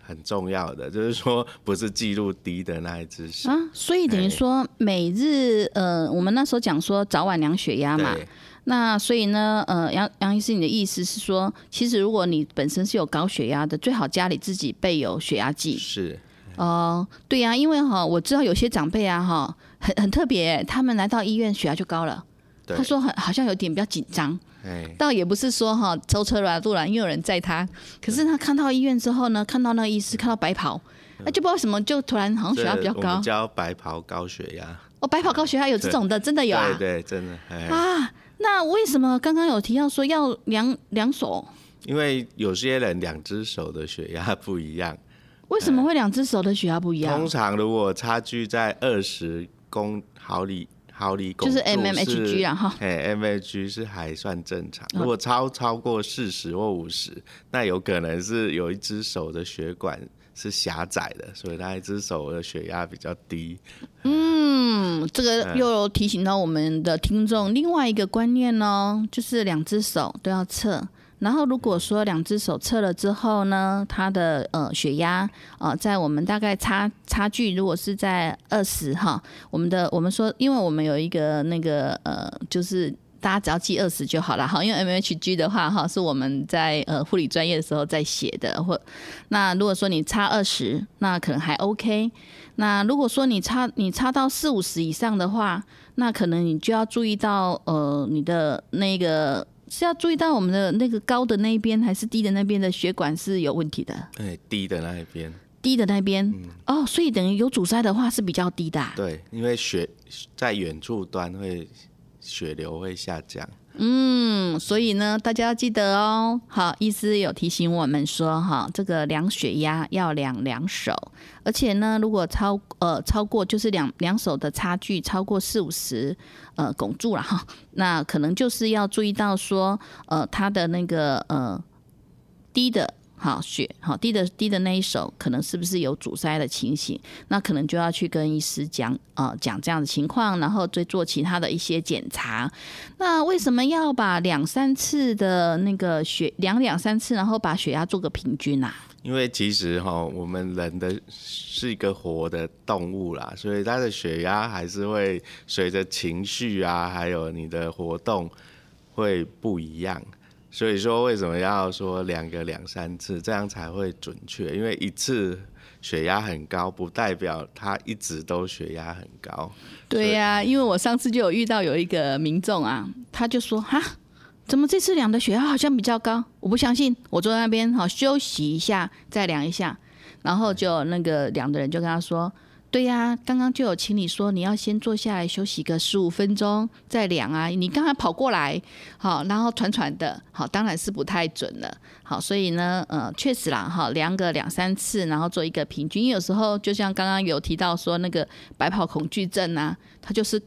很重要的，就是说不是记录低的那一只手啊。所以等于说每日呃，我们那时候讲说早晚量血压嘛。那所以呢，呃，杨杨医师，你的意思是说，其实如果你本身是有高血压的，最好家里自己备有血压计。是。哦，对呀，因为哈，我知道有些长辈啊，哈，很很特别，他们来到医院血压就高了。他说很好像有点比较紧张。哎，倒也不是说哈舟车劳顿，因为有人载他。可是他看到医院之后呢，看到那个医师，看到白袍，那就不知道什么，就突然好像血压比较高。叫白袍高血压。哦，白袍高血压有这种的，真的有啊。对对，真的。啊，那为什么刚刚有提到说要两两手？因为有些人两只手的血压不一样。为什么会两只手的血压不一样？通常如果差距在二十公毫里毫里汞，就是 mmHg 啊哈。哎，mmHg 是还算正常。如果超超过四十或五十，那有可能是有一只手的血管是狭窄的，所以他一只手的血压比较低。嗯，这个又提醒到我们的听众另外一个观念哦，就是两只手都要测。然后如果说两只手测了之后呢，它的呃血压呃在我们大概差差距如果是在二十哈，我们的我们说，因为我们有一个那个呃，就是大家只要记二十就好了哈，因为 mmHg 的话哈是我们在呃护理专业的时候在写的，或那如果说你差二十，那可能还 OK。那如果说你差你差到四五十以上的话，那可能你就要注意到呃你的那个。是要注意到我们的那个高的那一边还是低的那边的血管是有问题的。对，低的那一边。低的那边。哦，所以等于有阻塞的话是比较低的。对，因为血在远处端会血流会下降。嗯，所以呢，大家要记得哦。好，医师有提醒我们说，哈，这个量血压要量两手，而且呢，如果超呃超过就是两两手的差距超过四五十呃汞柱了哈，那可能就是要注意到说，呃，他的那个呃低的。好血好低的低的那一手，可能是不是有阻塞的情形？那可能就要去跟医师讲啊，讲这样的情况，然后再做其他的一些检查。那为什么要把两三次的那个血量两三次，然后把血压做个平均啊？因为其实哈，我们人的是一个活的动物啦，所以他的血压还是会随着情绪啊，还有你的活动会不一样。所以说，为什么要说量个两三次，这样才会准确？因为一次血压很高，不代表他一直都血压很高。对呀，因为我上次就有遇到有一个民众啊，他就说：“哈，怎么这次量的血压好像比较高？”我不相信，我坐在那边好休息一下，再量一下，然后就那个量的人就跟他说。对呀，刚刚就有请你说你要先坐下来休息个十五分钟再量啊。你刚才跑过来，好，然后喘喘的，好，当然是不太准了。好，所以呢，呃，确实啦，哈，量个两三次，然后做一个平均。有时候就像刚刚有提到说那个白跑恐惧症啊，他就是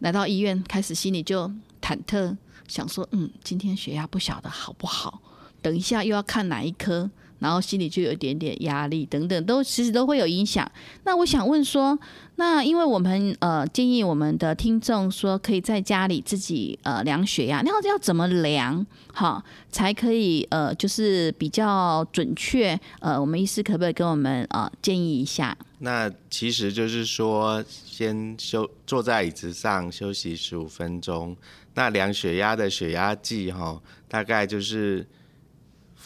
来到医院开始心里就忐忑，想说，嗯，今天血压不晓得好不好，等一下又要看哪一科。然后心里就有一点点压力，等等，都其实都会有影响。那我想问说，那因为我们呃建议我们的听众说，可以在家里自己呃量血压，那要怎么量好才可以呃就是比较准确？呃，我们医师可不可以跟我们呃建议一下？那其实就是说，先休坐在椅子上休息十五分钟。那量血压的血压计哈，大概就是。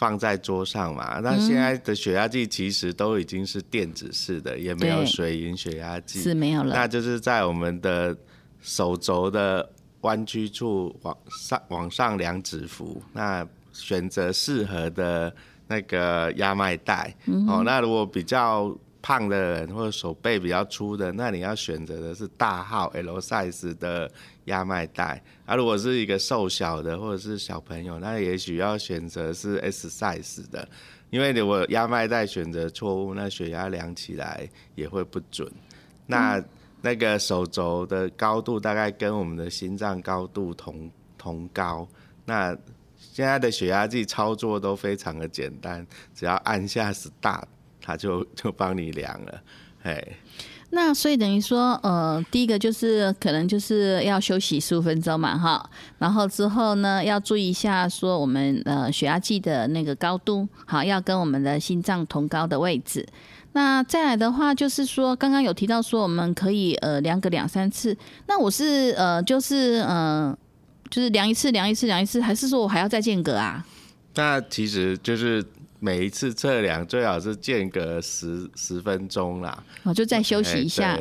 放在桌上嘛？那现在的血压计其实都已经是电子式的，也没有水银血压计，是没有了。那就是在我们的手肘的弯曲处往上往上量指幅，那选择适合的那个压脉带。哦，那如果比较胖的人或者手背比较粗的，那你要选择的是大号 L size 的。压脉带，啊，如果是一个瘦小的或者是小朋友，那也许要选择是 S size 的，因为如果压脉带选择错误，那血压量起来也会不准。那那个手肘的高度大概跟我们的心脏高度同同高。那现在的血压计操作都非常的简单，只要按下 start，它就就帮你量了，嘿。那所以等于说，呃，第一个就是可能就是要休息十五分钟嘛，哈，然后之后呢，要注意一下说我们呃血压计的那个高度，好，要跟我们的心脏同高的位置。那再来的话，就是说刚刚有提到说我们可以呃量个两三次，那我是呃就是呃就是量一次量一次量一次，还是说我还要再间隔啊？那其实就是。每一次测量最好是间隔十十分钟啦，哦，就再休息一下。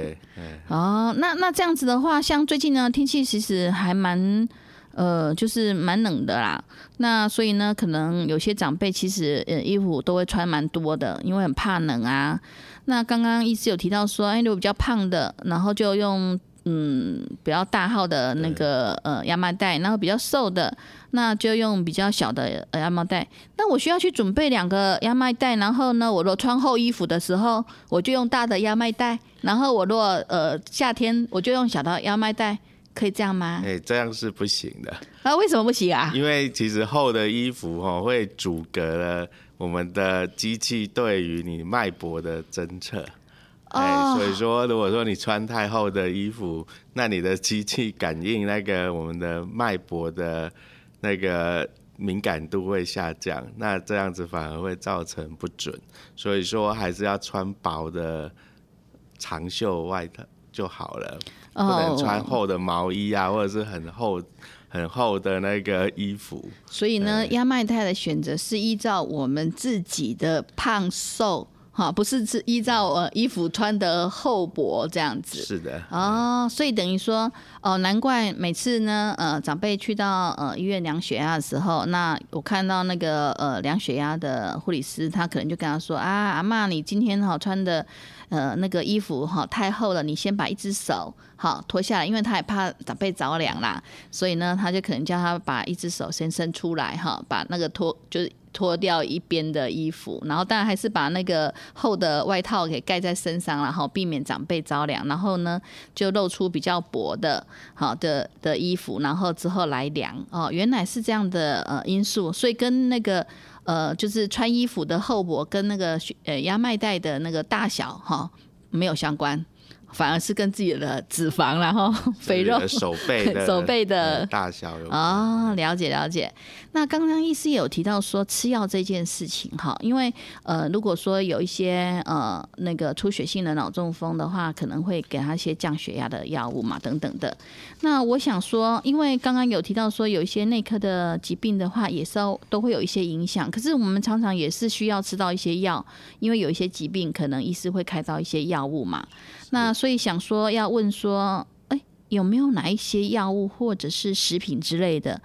哦，那那这样子的话，像最近呢，天气其实还蛮呃，就是蛮冷的啦。那所以呢，可能有些长辈其实呃衣服都会穿蛮多的，因为很怕冷啊。那刚刚医师有提到说，哎，如果比较胖的，然后就用嗯比较大号的那个呃亚麻袋，然后比较瘦的，那就用比较小的亚麻袋。那我需要去准备两个亚麻袋，然后呢，我若穿厚衣服的时候，我就用大的亚麻袋，然后我若呃夏天我就用小的亚麻袋。可以这样吗？哎，这样是不行的。啊，为什么不行啊？因为其实厚的衣服哈会阻隔了我们的机器对于你脉搏的侦测。哎，所以说如果说你穿太厚的衣服，那你的机器感应那个我们的脉搏的那个敏感度会下降，那这样子反而会造成不准。所以说还是要穿薄的长袖外套就好了。不能穿厚的毛衣啊，或者是很厚、很厚的那个衣服。所以呢，压麦太的选择是依照我们自己的胖瘦，哈，不是是依照呃衣服穿的厚薄这样子。是的。哦，所以等于说，哦，难怪每次呢，呃，长辈去到呃医院量血压的时候，那我看到那个呃量血压的护理师，他可能就跟他说啊，阿妈，你今天哈穿的。呃，那个衣服哈太厚了，你先把一只手好脱下来，因为他也怕长辈着凉啦，所以呢，他就可能叫他把一只手先伸出来哈，把那个脱就是脱掉一边的衣服，然后当然还是把那个厚的外套给盖在身上，然后避免长辈着凉，然后呢就露出比较薄的好的的衣服，然后之后来量哦，原来是这样的呃因素，所以跟那个。呃，就是穿衣服的厚薄跟那个呃压麦袋的那个大小哈没有相关。反而是跟自己的脂肪，然后 [laughs] 肥肉、手背、手背的 [laughs] 大小有啊，了解了解。那刚刚医师也有提到说吃药这件事情哈，因为呃，如果说有一些呃那个出血性的脑中风的话，可能会给他一些降血压的药物嘛，等等的。那我想说，因为刚刚有提到说有一些内科的疾病的话，也是要都会有一些影响。可是我们常常也是需要吃到一些药，因为有一些疾病可能医师会开到一些药物嘛。那所以想说要问说，哎，有没有哪一些药物或者是食品之类的，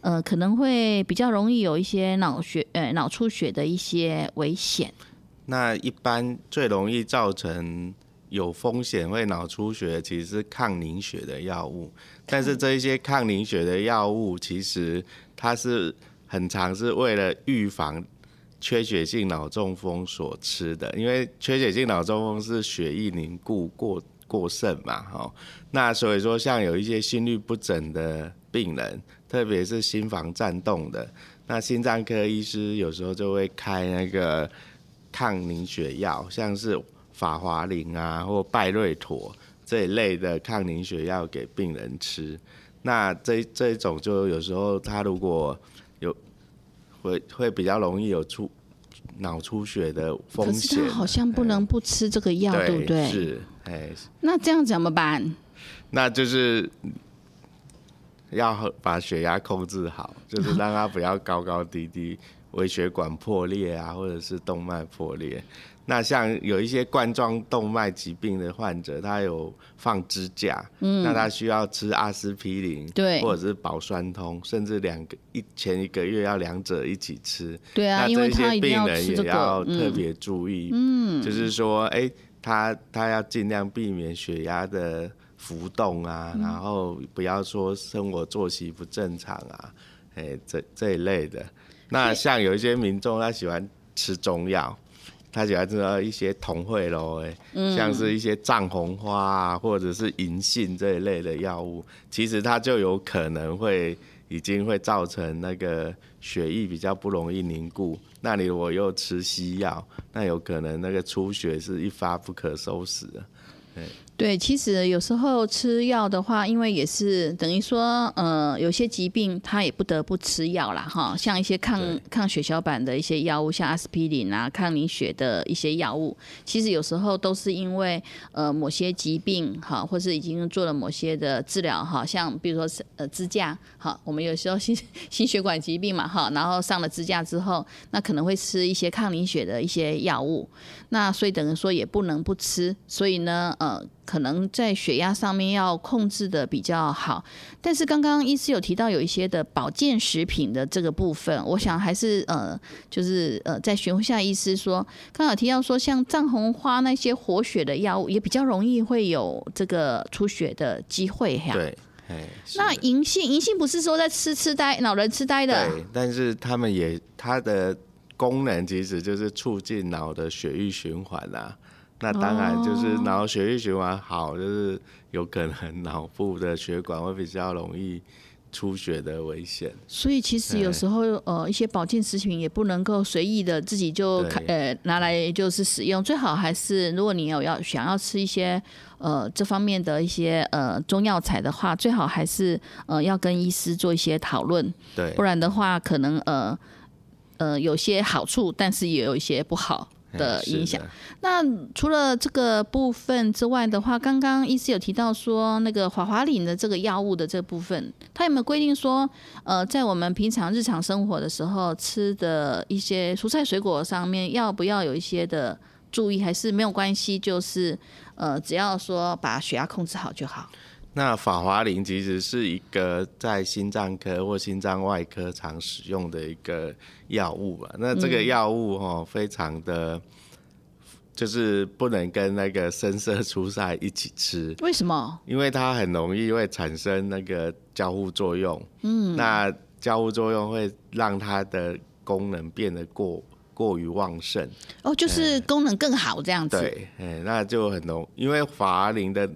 呃，可能会比较容易有一些脑血呃脑出血的一些危险？那一般最容易造成有风险会脑出血，其实是抗凝血的药物。但是这一些抗凝血的药物，其实它是很常是为了预防。缺血性脑中风所吃的，因为缺血性脑中风是血液凝固过过剩嘛，哈，那所以说像有一些心律不整的病人，特别是心房颤动的，那心脏科医师有时候就会开那个抗凝血药，像是法华林啊或拜瑞妥这一类的抗凝血药给病人吃，那这这一种就有时候他如果。会会比较容易有出脑出血的风险。可是他好像不能不吃这个药，对不对？是，哎。那这样怎么办？那就是要把血压控制好，就是让它不要高高低低，微血管破裂啊，或者是动脉破裂。那像有一些冠状动脉疾病的患者，他有放支架，嗯，那他需要吃阿司匹林，对，或者是保酸通，甚至两个一前一个月要两者一起吃，对啊，这些病人也要特别注意，嗯，就是说，哎，他他要尽量避免血压的浮动啊，然后不要说生活作息不正常啊，哎，这这一类的。那像有一些民众他喜欢吃中药。他喜欢知道一些同会咯，哎，像是一些藏红花啊，或者是银杏这一类的药物，其实它就有可能会已经会造成那个血液比较不容易凝固。那你如果又吃西药，那有可能那个出血是一发不可收拾的，对。其实有时候吃药的话，因为也是等于说，呃，有些疾病他也不得不吃药啦，哈。像一些抗抗血小板的一些药物，像阿司匹林啊，抗凝血的一些药物，其实有时候都是因为呃某些疾病哈，或是已经做了某些的治疗哈，像比如说是呃支架，哈，我们有时候心 [laughs] 心血管疾病嘛，哈，然后上了支架之后，那可能会吃一些抗凝血的一些药物，那所以等于说也不能不吃，所以呢，呃，可能在血压上面要控制的比较好。但是刚刚医师有提到有一些的保健食品的这个部分，我想还是呃，就是呃，在询问下医师说，刚好提到说，像藏红花那些活血的药物，也比较容易会有这个出血的机会哈。对，那银杏，银杏不是说在吃痴呆、老人痴呆的？对，但是他们也它的。功能其实就是促进脑的血液循环啦，那当然就是脑血液循环好，就是有可能 [laughs] 脑部的血管会比较容易出血的危险。所以其实有时候呃一些保健食品也不能够随意的自己就开呃拿来就是使用，最好还是如果你有要想要吃一些呃这方面的一些呃中药材的话，最好还是呃要跟医师做一些讨论，对，不然的话可能呃。呃，有些好处，但是也有一些不好的影响。那除了这个部分之外的话，刚刚医师有提到说，那个华华岭的这个药物的这部分，它有没有规定说，呃，在我们平常日常生活的时候吃的一些蔬菜水果上面，要不要有一些的注意，还是没有关系？就是呃，只要说把血压控制好就好。那法华林其实是一个在心脏科或心脏外科常使用的一个药物吧。那这个药物哈，非常的，就是不能跟那个深色蔬菜一起吃。为什么？因为它很容易会产生那个交互作用。嗯。那交互作用会让它的功能变得过过于旺盛。哦，就是功能更好这样子。对，哎，那就很浓，因为法华林的。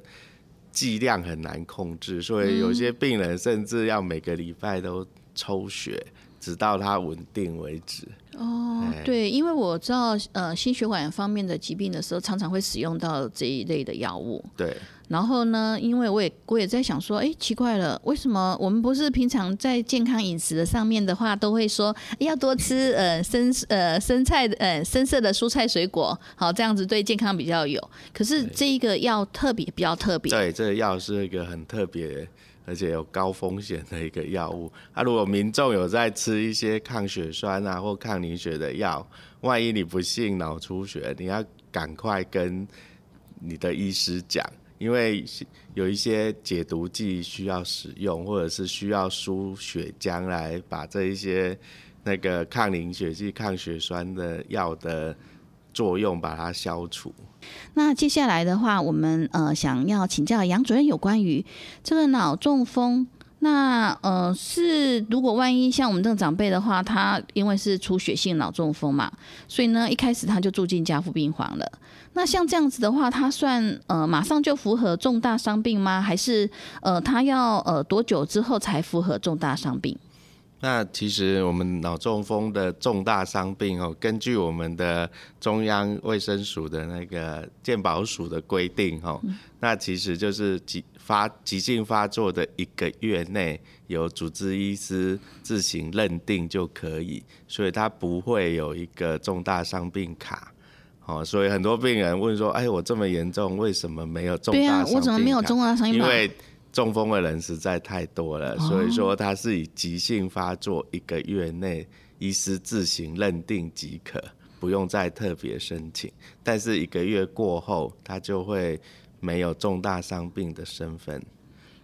剂量很难控制，所以有些病人甚至要每个礼拜都抽血，直到它稳定为止。哦，对，因为我知道，呃，心血管方面的疾病的时候，常常会使用到这一类的药物。对。然后呢，因为我也我也在想说，哎，奇怪了，为什么我们不是平常在健康饮食的上面的话，都会说要多吃呃深呃生菜呃深色的蔬菜水果，好这样子对健康比较有。可是这一个药特别比较特别。对，这个药是一个很特别。而且有高风险的一个药物，那如果民众有在吃一些抗血栓啊或抗凝血的药，万一你不幸脑出血，你要赶快跟你的医师讲，因为有一些解毒剂需要使用，或者是需要输血浆来把这一些那个抗凝血剂、抗血栓的药的作用把它消除。那接下来的话，我们呃想要请教杨主任有关于这个脑中风。那呃是如果万一像我们这种长辈的话，他因为是出血性脑中风嘛，所以呢一开始他就住进加护病房了。那像这样子的话，他算呃马上就符合重大伤病吗？还是呃他要呃多久之后才符合重大伤病？那其实我们脑中风的重大伤病哦，根据我们的中央卫生署的那个健保署的规定哦，那其实就是急发急性发作的一个月内，由主治医师自行认定就可以，所以他不会有一个重大伤病卡。哦，所以很多病人问说：“哎，我这么严重，为什么没有重大伤病？”对啊，我怎么没有重大伤病？因为中风的人实在太多了，所以说他是以急性发作一个月内，医师自行认定即可，不用再特别申请。但是一个月过后，他就会没有重大伤病的身份。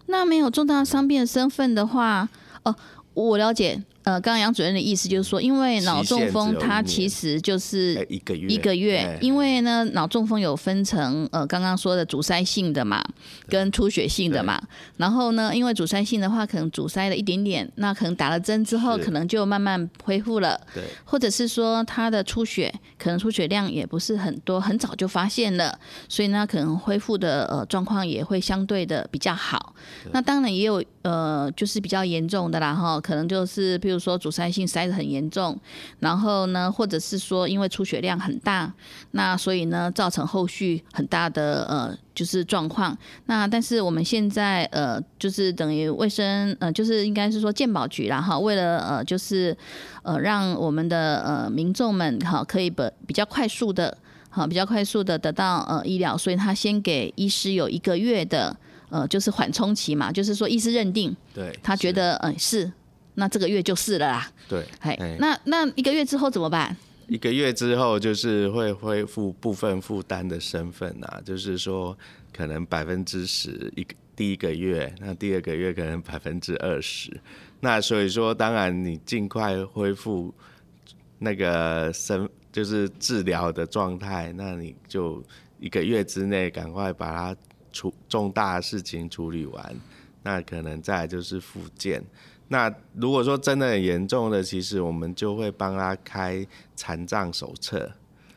那没有重大伤病的身份的话，哦，我了解。呃，刚刚杨主任的意思就是说，因为脑中风它其实就是一个月一个月，因为呢，脑中风有分成呃，刚刚说的阻塞性的嘛，跟出血性的嘛。然后呢，因为阻塞性的话，可能阻塞了一点点，那可能打了针之后，可能就慢慢恢复了。对，或者是说它的出血，可能出血量也不是很多，很早就发现了，所以呢，可能恢复的呃状况也会相对的比较好。那当然也有呃，就是比较严重的啦哈，可能就是比。就是说阻塞性塞得很严重，然后呢，或者是说因为出血量很大，那所以呢造成后续很大的呃就是状况。那但是我们现在呃就是等于卫生呃就是应该是说健保局啦哈，为了呃就是呃让我们的呃民众们哈可以比比较快速的哈比较快速的得到呃医疗，所以他先给医师有一个月的呃就是缓冲期嘛，就是说医师认定对他觉得嗯是。那这个月就是了啦。对，哎，那那一个月之后怎么办？一个月之后就是会恢复部分负担的身份啊，就是说可能百分之十一个第一个月，那第二个月可能百分之二十，那所以说当然你尽快恢复那个身就是治疗的状态，那你就一个月之内赶快把它处重大的事情处理完，那可能再就是复健。那如果说真的很严重的，其实我们就会帮他开残障手册。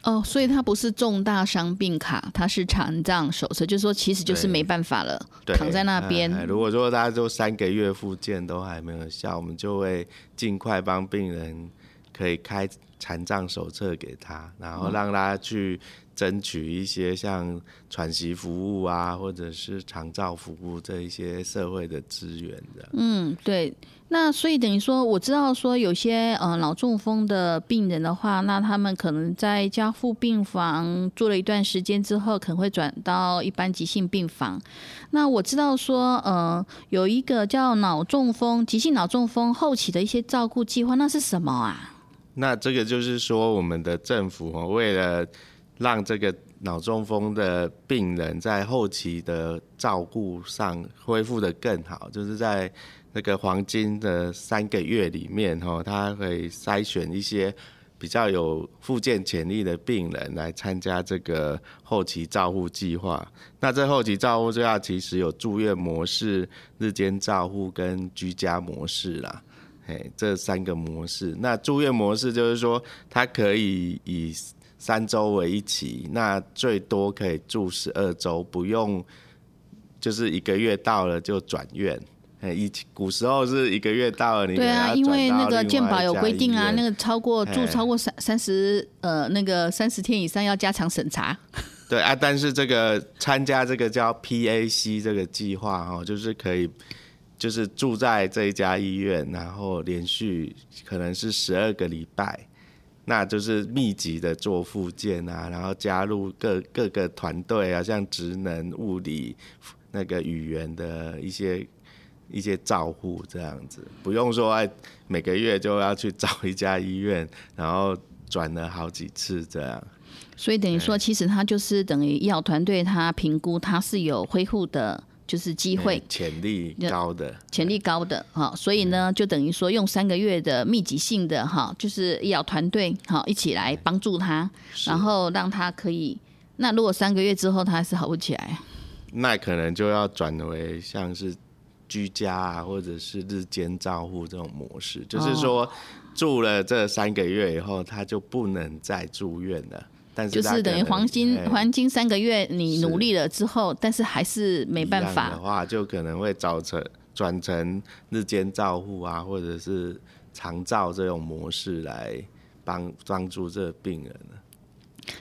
哦，所以它不是重大伤病卡，它是残障手册，就是说其实就是没办法了，躺在那边。如果说大家就三个月复健都还没有效，我们就会尽快帮病人可以开残障手册给他，然后让他去。争取一些像喘息服务啊，或者是长照服务这一些社会的资源的。嗯，对。那所以等于说，我知道说有些呃脑中风的病人的话，那他们可能在加护病房住了一段时间之后，可能会转到一般急性病房。那我知道说，呃，有一个叫脑中风急性脑中风后期的一些照顾计划，那是什么啊？那这个就是说，我们的政府哦，为了让这个脑中风的病人在后期的照顾上恢复的更好，就是在那个黄金的三个月里面，哈，他会筛选一些比较有复健潜力的病人来参加这个后期照护计划。那这后期照护计划其实有住院模式、日间照护跟居家模式啦，嘿，这三个模式。那住院模式就是说，它可以以三周为一期，那最多可以住十二周，不用就是一个月到了就转院。哎，以前古时候是一个月到了，你对啊，因为那个健保有规定啊，那个超过住超过三三十呃那个三十天以上要加强审查。[laughs] 对啊，但是这个参加这个叫 PAC 这个计划哈，就是可以就是住在这一家医院，然后连续可能是十二个礼拜。那就是密集的做复健啊，然后加入各各个团队啊，像职能、物理、那个语言的一些一些照护这样子，不用说哎每个月就要去找一家医院，然后转了好几次这样。所以等于说，其实他就是等于医疗团队他评估他是有恢复的。就是机会潜力高的，潜力高的哈，所以呢，就等于说用三个月的密集性的哈，就是医疗团队哈一起来帮助他，然后让他可以。那如果三个月之后他还是好不起来，那可能就要转为像是居家啊，或者是日间照护这种模式，就是说住了这三个月以后，他就不能再住院了。就是等于黄金黄金三个月，你努力了之后，但是还是没办法的话，就可能会造成转成日间照护啊，或者是长照这种模式来帮帮助这病人呢。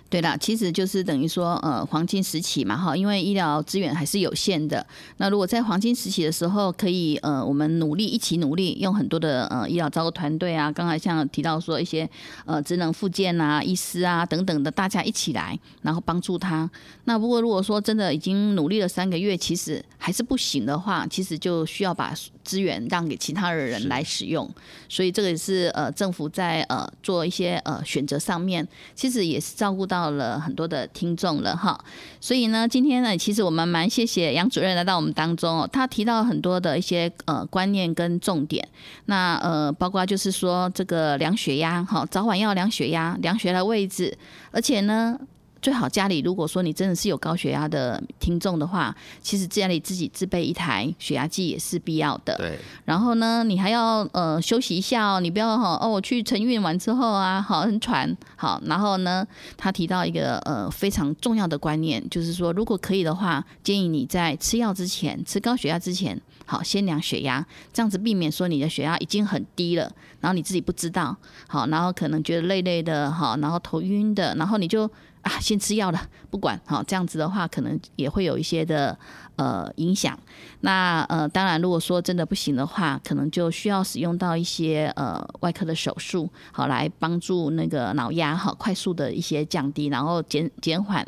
对啦，其实就是等于说，呃，黄金时期嘛，哈，因为医疗资源还是有限的。那如果在黄金时期的时候，可以，呃，我们努力一起努力，用很多的呃医疗照顾团队啊，刚才像提到说一些呃职能复健啊、医师啊等等的，大家一起来，然后帮助他。那不过如果说真的已经努力了三个月，其实还是不行的话，其实就需要把资源让给其他的人来使用。所以这个也是呃政府在呃做一些呃选择上面，其实也是照。顾到了很多的听众了哈，所以呢，今天呢，其实我们蛮谢谢杨主任来到我们当中哦，他提到很多的一些呃观念跟重点，那呃，包括就是说这个量血压哈，早晚要量血压，量血的位置，而且呢。最好家里如果说你真的是有高血压的听众的话，其实家里自己自备一台血压计也是必要的。对。然后呢，你还要呃休息一下哦，你不要哈哦，我去晨运完之后啊，好很喘，好。然后呢，他提到一个呃非常重要的观念，就是说如果可以的话，建议你在吃药之前，吃高血压之前，好先量血压，这样子避免说你的血压已经很低了，然后你自己不知道，好，然后可能觉得累累的，好，然后头晕的，然后你就。啊，先吃药了，不管好，这样子的话，可能也会有一些的呃影响。那呃，当然，如果说真的不行的话，可能就需要使用到一些呃外科的手术，好来帮助那个脑压哈快速的一些降低，然后减减缓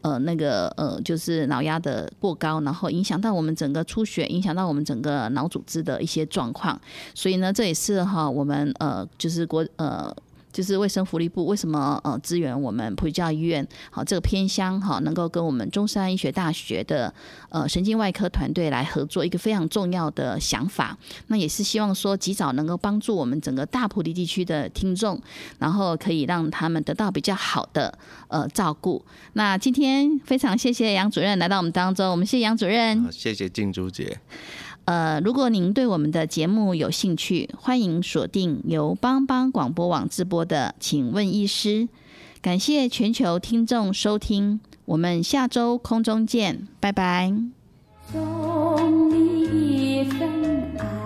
呃那个呃就是脑压的过高，然后影响到我们整个出血，影响到我们整个脑组织的一些状况。所以呢，这也是哈我们呃就是国呃。就是卫生福利部为什么呃支援我们普济教医院好这个偏乡哈，能够跟我们中山医学大学的呃神经外科团队来合作，一个非常重要的想法。那也是希望说及早能够帮助我们整个大普地地区的听众，然后可以让他们得到比较好的呃照顾。那今天非常谢谢杨主任来到我们当中，我们谢谢杨主任，谢谢静珠姐。呃，如果您对我们的节目有兴趣，欢迎锁定由帮帮广播网直播的《请问医师》。感谢全球听众收听，我们下周空中见，拜拜。送你一份爱